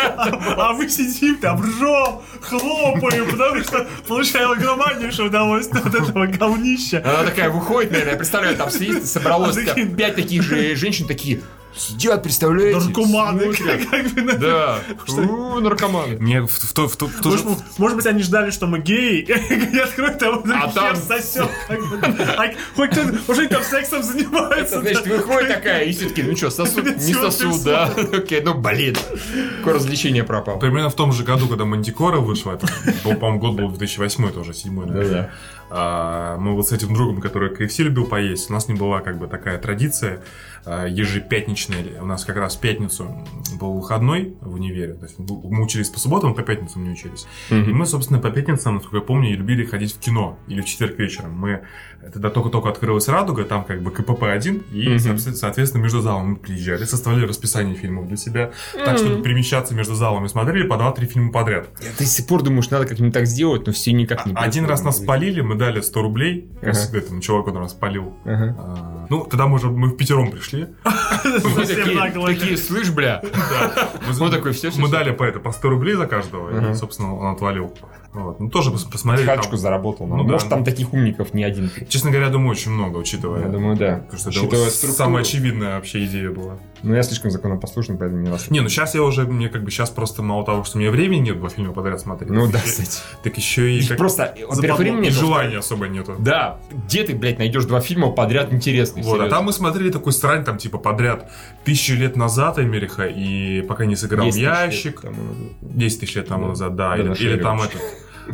А, мы сидим там, ржем, хлопаем, потому что получаем огромнейшее удовольствие от этого говнища. Она такая выходит, наверное, я представляю, там сидит, собралось пять таких же женщин, такие сидят, представляете? Наркоманы, Да, Что- У, наркоманы. Мне в, в, то- в, то- в ту же- Может, быть, они ждали, что мы геи, и откроют там А хер там- сосет. как бы. А Хоть кто-то уже там сексом занимается. Это значит, да. выходит такая, и все таки ну что, сосуд, не сосуд, да. Окей, ну блин, какое развлечение пропало. Примерно в том же году, когда Мантикора вышла, это был, по-моему, год был 2008 тоже, 7 наверное. А, мы вот с этим другом, который KFC любил поесть, у нас не была как бы такая традиция ежепятничная. У нас как раз в пятницу был выходной в универе. То есть мы учились по субботам, по пятницам не учились. И мы, собственно, по пятницам, насколько я помню, любили ходить в кино. Или в четверг вечером. Мы тогда только-только открылась «Радуга», там как бы КПП-1, и, соотве- соответственно, между залом мы приезжали, составляли расписание фильмов для себя, так, чтобы перемещаться между залами, смотрели по 2-3 фильма подряд. Я до сих пор думаю, что надо как-нибудь так сделать, но все никак не А- Один раз нас спалили, мы дали 100 рублей Ага. этому чуваку, который нас спалил. Ага. А, Ну, тогда, может, мы в пятером пришли. Мы Совсем такие, нагло. такие, слышь, бля. Мы, Он такой, все, все, мы дали по, это, по 100 рублей за каждого, и, собственно, он отвалил. Вот. Ну, тоже пос- посмотрели. там. Хачку заработал. Ну Ну, да. может, там таких умников не один. Честно говоря, думаю, очень много, учитывая. Я думаю, да. Потому что Учитывая это структуру. самая очевидная вообще идея была. Ну, я слишком законопослушный, поэтому не раз. Не, ну сейчас я уже, мне как бы сейчас просто мало того, что у меня времени нет два фильма подряд смотреть. Ну да, кстати. Так еще и, как- Просто, во-первых, времени желания особо нету. Да, где ты, блядь, найдешь два фильма подряд интересных? Вот, а серьезно? там мы смотрели такой срань, там, типа, подряд тысячу лет назад Америка, и пока не сыграл 10 тысяч лет ящик, тому назад. 10 тысяч лет тому назад, да, или, или там революции.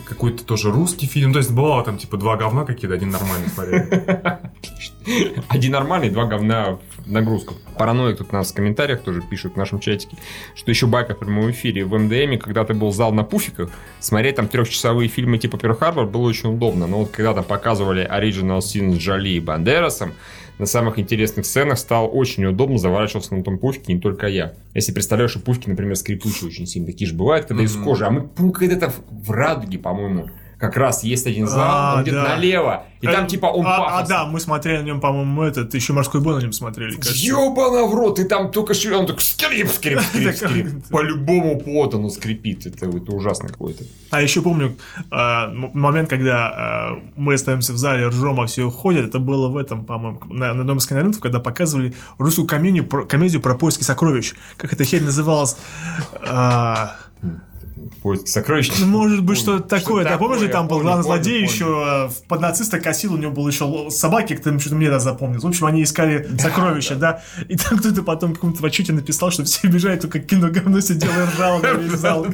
Какой-то тоже русский фильм, то есть бывало там, типа, два говна какие-то, один нормальный смотрели. Один нормальный, два говна в нагрузку. Параноик тут нас в комментариях тоже пишут в нашем чатике, что еще байка в прямом эфире. В МДМе, когда ты был зал на пуфиках, смотреть там трехчасовые фильмы типа Перл Харбор было очень удобно. Но вот когда там показывали Original Sin с Джоли и Бандерасом, на самых интересных сценах стало очень удобно, заворачивался на том пуфике не только я. Если представляешь, что пуфики, например, скрипучие очень сильно, такие же бывают, когда из Мгм. кожи, а мы когда-то в- в радуге, по-моему, как раз есть один зал, А, он где-то да. налево, и там Э, типа он а, а, да, мы смотрели на нем, по-моему, этот, еще морской бой на нем смотрели. кажется. Ёбана в рот, и там только ш- он так скрип, скрип, скрип, скрип. По любому поводу оно скрипит. Это, это ужасно какое-то. А еще помню э, момент, когда э, мы остаемся в зале, ржем, а все уходят. Это было в этом, по-моему, на, на одном из кинолентов, когда показывали русскую комедию про, комедию про поиски сокровищ. Как эта херь называлась? А, Поиск сокровищ. ну, может быть, что-то такое. Да, помнишь, там был главный злодей, еще э, под нациста косил, у него был еще собаки, кто что-то мне раз запомнил. В общем, они искали сокровища, да. И там кто-то потом в каком-то отчете написал, что все бежали, только кино говно сидел и ржал на весь зал.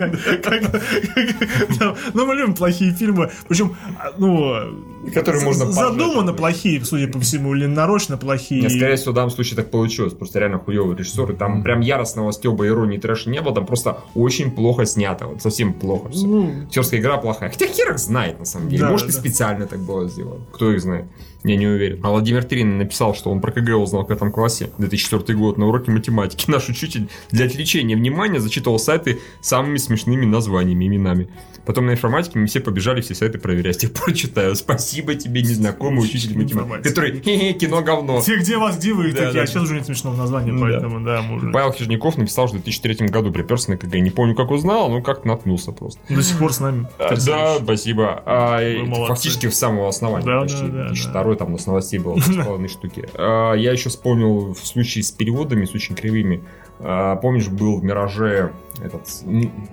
Ну, мы любим плохие фильмы. Причем, а, ну... Которые можно Задумано плохие, судя по всему, или нарочно плохие. Нет, скорее всего, в данном случае так получилось. Просто реально хуёвый режиссер. И там прям яростного стеба, иронии, трэша не было. Там просто очень плохо снято. Вот совсем плохо все. Ну, Актерская игра плохая. Хотя хер их знает, на самом деле. Да, Может, и да. специально так было сделано. Кто их знает? Я не уверен. А Владимир Трин написал, что он про КГ узнал в пятом классе, 2004 год, на уроке математики. Наш учитель для отвлечения внимания зачитывал сайты самыми смешными названиями, именами. Потом на информатике мы все побежали все сайты проверять. С тех пор читаю. Спасибо тебе, незнакомый учитель математики. Который, хе-хе, кино говно. Где, где вас, где вы? Да, такие, да, а да. сейчас уже нет смешного названия, Ну, поэтому, да, мы уже Павел Хижняков написал, что в 2003 году приперся на КГ. Не помню, как узнал, но как-то наткнулся просто. до сих пор с нами. А, Да, спасибо. А, фактически с самого основания Да, почти. да, да, 2002 там у нас новостей было с половиной штуки. А, Я еще вспомнил в случае с переводами, с очень кривыми. А, Помнишь, был в «Мираже» этот,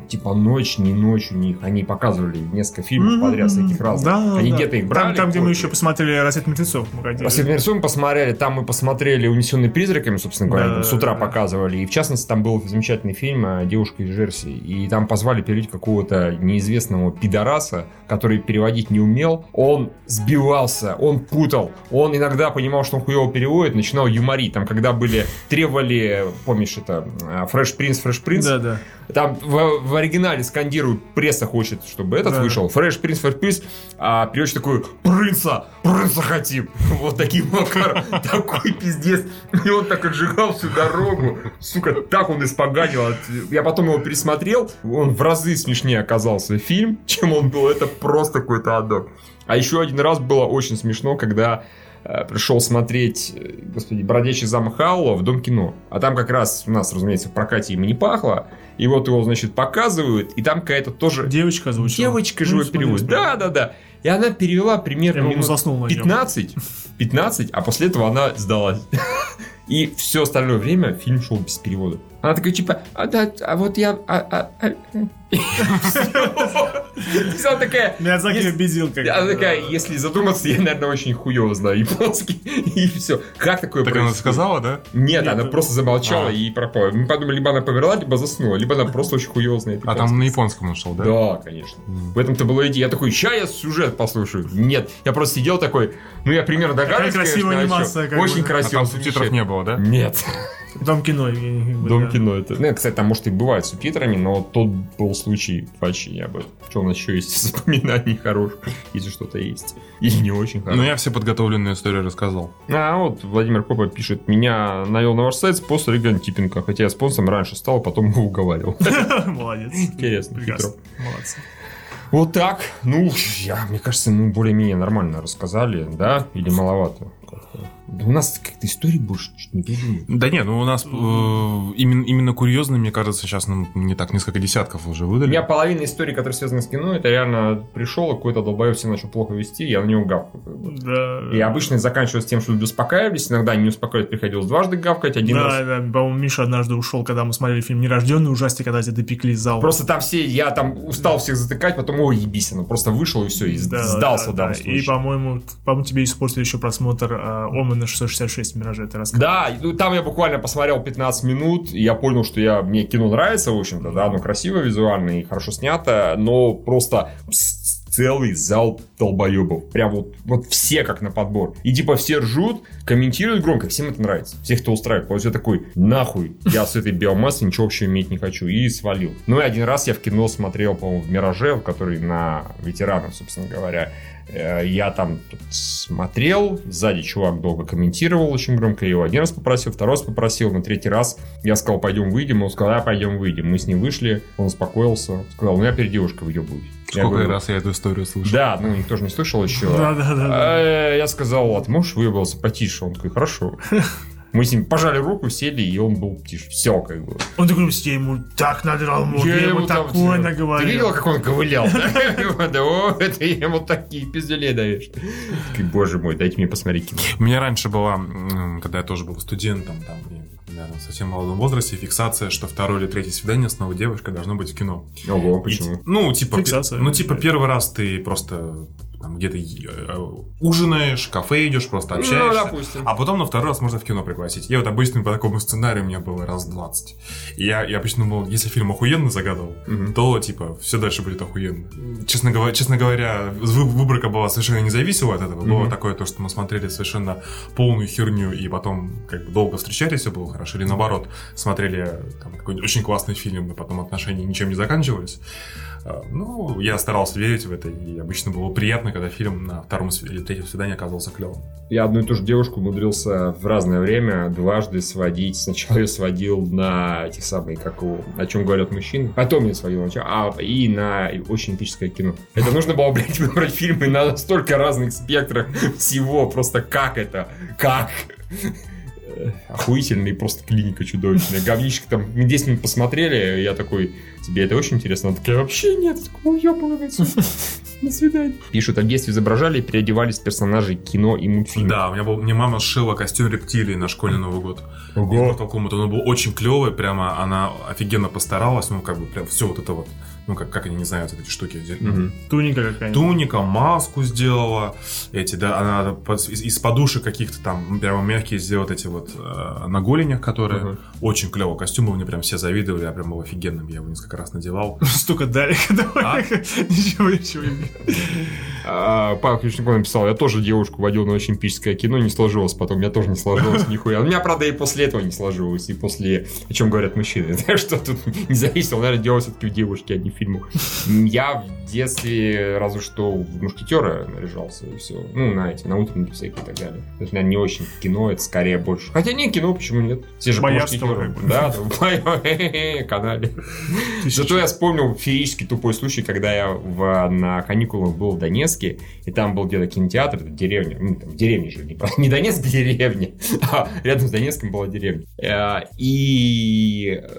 типа ночь, не ночь у них. Они показывали несколько фильмов подряд, всяких разных. Да, Они да. где-то их брали. Там, там, где мы еще посмотрели «Рассвет мертвецов». мы ходили. После мы посмотрели, там мы посмотрели «Унесенный призраками», собственно говоря, Да, с утра да, показывали. И в частности, там был замечательный фильм э, «Девушка из Джерси». И там позвали переводить какого-то неизвестного пидораса, который переводить не умел. Он сбивался, он путал. Он иногда понимал, что он хуево переводит, начинал юморить. Там, когда были, требовали, помнишь это, э, «Фреш Принц, Фреш Принц», Да, да. Там в, в оригинале скандируют, пресса хочет, чтобы этот Да. вышел. Фреш, принц, фреш, принц. А переводчик такой, принца, принца хотим. Вот таким макаром. Такой пиздец. И он так отжигал всю дорогу. Сука, так он испоганил. Я потом его пересмотрел. Он в разы смешнее оказался фильм, чем он был. Это просто какой-то адок. А еще один раз было очень смешно, когда пришел смотреть, э, господи, «Бродячий замок Хаула» в Дом кино. А там как раз у нас, разумеется, в прокате им не пахло. И вот его, значит, показывают, и там какая-то тоже Девочка озвучила. девочка Ну, живой смотри, перевод. смотри. Да, да, да. И она перевела примерно Я, минут заснул на нем. 15, 15, а после этого она сдалась. И все остальное время фильм шел без перевода. Она такая, типа, а, да, а вот я... А, а, а». Она такая... Миядзаки если- убедил как Она такая, если задуматься, я, наверное, очень хуево знаю японский. И все. Как такое Так она сказала, да? Нет, она просто замолчала А. и пропала. Мы подумали, либо она померла, либо заснула, либо она просто очень хуево знает А там на японском нашел, да? да, конечно. В этом-то была идея. Я такой, ща я сюжет послушаю. Нет, я просто сидел такой, ну я примерно догадываюсь, красивая конечно, о анимация, Очень. А красиво. там субтитров не было, да? Нет. Дом кино. я не- Дом да. кино это. Ну, кстати, там, может, и бывает с субтитрами, но тот был случай вообще я бы. Что у нас еще есть воспоминаний хороших, если что-то есть. Или не очень Ну, хороших. я все подготовленные истории рассказал. А вот Владимир Копа пишет, меня навел на ваш сайт спонсор Игорь Типенко, хотя я спонсором раньше стал, а потом его уговаривал. Молодец. Интересно. Молодцы. Вот так. Ну, я, мне кажется, мы более-менее нормально рассказали, да? Или маловато? Да у нас как-то истории больше чуть не придумали. Да не, ну у нас э, именно, именно курьезно, мне кажется, сейчас нам не так несколько десятков уже У выдали. меня половина историй, которые связаны с кино, это реально пришел, какой-то долбоеб себя начал плохо вести, я на него гавкаю. как бы. Да. И обычно заканчивалось тем, что люди успокаивались, иногда не успокаивались, приходилось дважды гавкать, один раз. Да, да, по-моему, Миша однажды ушел, когда мы смотрели фильм «Нерожденный ужастик», когда тебя допекли зал. Просто там все, я там устал всех затыкать, потом, ой, ебись, ну просто вышел и все, и Да, сдался да, в данном да. И, по-моему, по-моему, тебе испортили еще просмотр э, Омена 666 Миража, ты рассказал. Да, ну, там я буквально посмотрел 15 минут, и я понял, что я, мне кино нравится, в общем-то, да, оно красиво визуально и хорошо снято, но просто с- целый зал долбоебов. Прям вот, вот все как на подбор. И типа все ржут, комментируют громко, всем это нравится. Всех это устраивает. Вот я такой, нахуй, я с этой биомассой ничего вообще иметь не хочу. И свалил. Ну и один раз я в кино смотрел, по-моему, в «Мираже», который на ветеранов, собственно говоря. Э, Я там смотрел, сзади чувак долго комментировал очень громко, я его один раз попросил, второй раз попросил, на третий раз я сказал, пойдем выйдем, он сказал, да, пойдем выйдем. Мы с ним вышли, он успокоился, сказал, ну я перед девушкой Я Сколько говорю, раз я эту историю слышал? Да, ну никто же не слышал еще. Да, да, да. Э, Я сказал, а ты можешь выебался потише? Он такой, хорошо. Мы с ним пожали руку, сели, и он был тише. Все, как бы. Он такой, я ему так надрал мозг, я, ему там- такое Ты наговорил. видел, как он ковылял? да? О, это я ему такие пизделей даешь. Боже мой, дайте мне посмотреть кино. У меня раньше была, когда я тоже был студентом, там, наверное, в совсем молодом возрасте, фиксация, что второе или третье свидание с новой девушкой должно быть в кино. Ого, И, почему? ну, типа, Фиксация. ну, типа, первый раз ты просто там, где-то э, ужинаешь, кафе идешь, просто общаешься. Ну, допустим. А потом на второй раз можно в кино пригласить. Я вот обычно по такому сценарию у меня было раз 20. И я, я обычно думал, если фильм охуенный загадывал, Мгм. то, типа, все дальше будет охуенно. Честно говоря, честно говоря, вы- выборка была совершенно независима от этого. Было Мгм. такое то, что мы смотрели совершенно полную херню, и потом как бы долго встречались, все было хорошо. Или наоборот, смотрели там, какой-нибудь очень классный фильм, и потом отношения ничем не заканчивались. А, Ну, я старался верить в это, и обычно было приятно, когда фильм на втором или третьем свидании оказался клевым. Я одну и ту же девушку умудрился в разное время дважды сводить. Сначала я сводил на этих самых, как у, о чем говорят мужчины. Потом я сводил на а, и на очень эпическое кино. Это нужно было, блядь, выбрать фильмы на столько разных спектрах всего. Просто как это? Как? Охуительный, просто клиника чудовищная. Говничка там, мы 10 минут посмотрели, я такой, тебе это очень интересно? Она такая, вообще нет, Я такой, уёбывается. До свидания. Пишут, а в детстве изображали и переодевались персонажей кино и мультфильмов. Да, у меня был, мне мама сшила костюм рептилии на школьный Новый год. Ого. Mortal Kombat. Он был очень клевый, прямо она офигенно постаралась, ну, как бы, прям все вот это вот, ну, как, как они называются, эти штуки. Мгм. Туника какая-нибудь. Туника, маску сделала, эти, да, она из, из подушек каких-то там прямо мягкие сделать эти вот э, на голенях, которые Ага. очень клево. Костюмы мне прям все завидовали, я прям был офигенным, я его несколько раз надевал. Столько далек. Давай. Ничего, ничего. А, Павел Ключников написал, я тоже девушку водил на очень эпическое кино, не сложилось потом, меня тоже не сложилось нихуя. У меня, правда, и после этого не сложилось, и после, о чем говорят мужчины. Что тут не зависело, наверное, дело все-таки в девушке, а не в фильмах. Я в детстве разве что в мушкетера наряжался, и все. Ну, на эти, на утренники всякие и так далее. Это, наверное, не очень кино, это скорее больше. Хотя не кино, почему нет? Все же бы. Да, в канале. Зато я вспомнил феерический тупой случай, когда я в, на каникулах был в Донецке, и там был где-то кинотеатр, это деревня, ну, там, деревня же, не, не Донецк, деревня, а рядом с Донецком была деревня. Э, И э,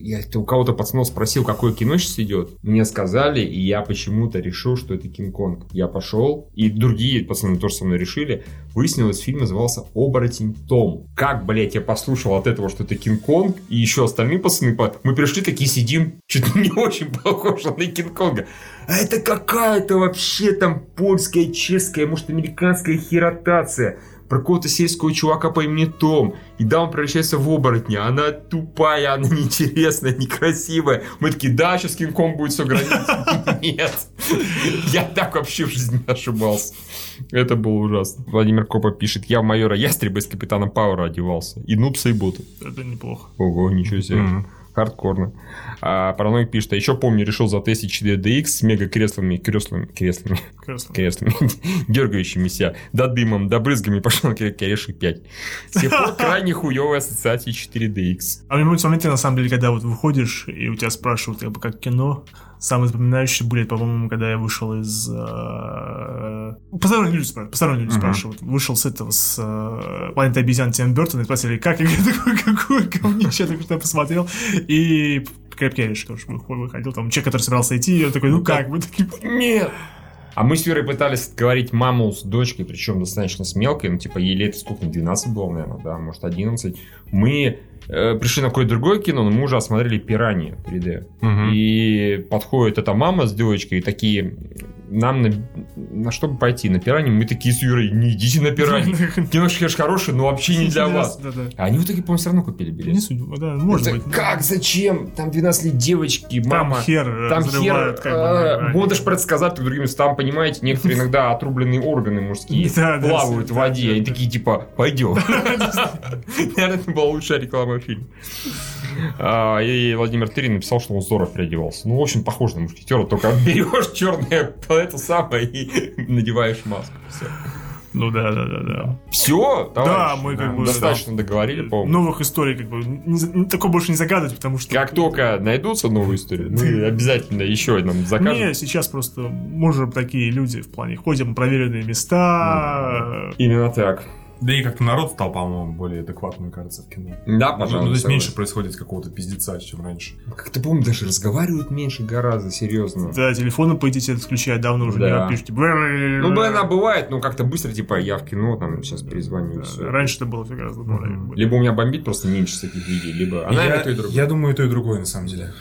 я у кого-то пацанов спросил, какое кино сейчас идет. Мне сказали, и я почему-то решил, что это Кинг-Конг. Я пошел, и другие пацаны тоже со мной решили. Выяснилось, фильм назывался «Оборотень Том». Как, блядь, я послушал от этого, что это Кинг-Конг, и еще остальные пацаны, мы пришли такие сидим, что-то не очень похоже на Кинг-Конга. А это какая-то вообще там польская, чешская, может, американская херотация про какого-то сельского чувака по имени Том. И да, он превращается в оборотня. Она тупая, она неинтересная, некрасивая. Мы такие, да, сейчас Кинг-Конг будет все громить. Нет. Я так вообще в жизни ошибался. Это было ужасно. Владимир Копа пишет, я в майора Ястреба из Капитана Пауэра одевался. И нупса, и боты. Это неплохо. Ого, ничего себе. Хардкорно. А параноик пишет, а еще помню, решил затестить 4DX с мега креслами, креслами, креслами, креслами, дергающимися, да дымом, да брызгами пошел орешек 5. С тех пор крайне хуевая ассоциация 4DX. А мне будет на самом деле, когда вот выходишь, и у тебя спрашивают, как бы, как кино, Самые запоминающие были, по-моему, когда я вышел из... Э, посторонние люди, спра- посторонние люди Мгм. спрашивают. Вышел с этого, с э, «Планеты обезьян» Тима Бертона и спросили, как? Я такой, какой говнище, я только посмотрел. И «Крепкий орешек» тоже вы- выходил. Там человек, который собирался идти, и он такой, ну как? Мы такие, Нет. А мы с Юрой пытались говорить маму с дочкой, причем достаточно с мелкой, ну, типа, ей лет сколько, 12 было, наверное, да, может, 11. Мы пришли на какое-то другое кино, но мы уже осмотрели «Пираньи» 3D. Мгм. И подходит эта мама с девочкой, и такие, нам на, на что бы пойти? На «Пираньи»? Мы такие с Юрой, не идите на «Пираньи». Кино, конечно, хорошее, но вообще не для вас. А они в итоге, по-моему, все равно купили билет. Не суть, да, может быть. Как? Зачем? Там 12 лет девочки, Там мама. хер э, Там хер, э, на можешь предсказать друг другим местам, понимаете, некоторые иногда отрубленные органы мужские плавают в воде, они такие типа, пойдем. Наверное, это была лучшая реклама фильма. А, И Владимир Тырин написал, что он здорово переодевался. Ну, в общем, похож на мушкетера, только берешь черное это самое и надеваешь маску. Все. Ну да, да, да, да. Все, Да, мы как бы, достаточно договорили, по-моему. Новых историй, как бы, не такое больше не загадывать, потому что... Как только найдутся новые истории, мы обязательно еще нам закажем. Не, сейчас просто мы же такие люди в плане ходим проверенные места. Именно так. Да и как-то народ стал, по-моему, более адекватным, мне кажется, в кино. Да, Ну, пожалуй. то есть согласен. меньше происходит какого-то пиздеца, чем раньше. Как-то, помню, даже разговаривают меньше гораздо, серьезно. Да, телефоны, по идее, отключают давно уже Да. не пишите. Ну, бы она бывает, но как-то быстро, типа, я в кино, там, сейчас перезвоню, всё. Раньше это было гораздо более... Либо у меня бомбит просто меньше с таких видео, либо она я, и то, и другое. я думаю, и то, и другое, на самом деле.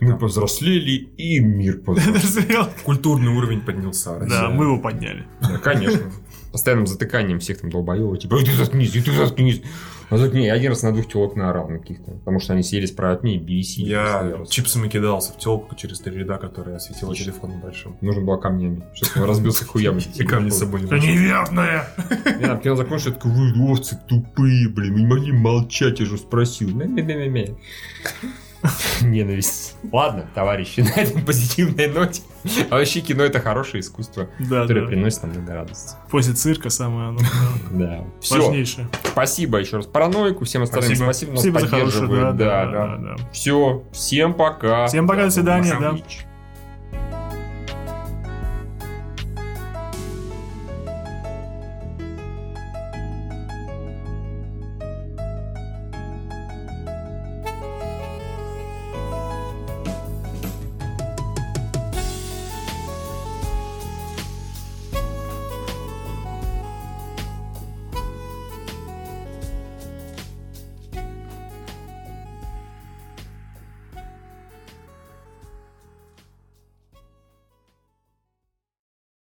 Мы повзрослели, и мир повзрослел. Культурный уровень поднялся. Да, мы его подняли. Да, конечно. Постоянным затыканием всех там долбоёвых, типа, «Эй, ты заткнись, ты заткнись. А тут не, я один раз на двух телок наорал на каких-то, потому что они сели справа от меня и BC. Я чипсами кидался в телку через три ряда, которая осветила телефон большим. Нужно было камнями, он разбился хуями. И камни с собой не Это неверное! Я там кино закончил, я такой, вы овцы тупые, блин, не могли молчать, я же спросил. Мя-мя-мя-мя. Ненависть. Ладно, товарищи, на этой позитивной ноте. А вообще кино это хорошее искусство, Да, которое да. приносит нам много радости. После цирка самое оно, да. Все. важнейшее. Спасибо еще раз параноику, всем остальным Спасибо. спасибо, за поддерживают. да, Да, да, да. Все, всем пока. Всем пока, до свидания, да.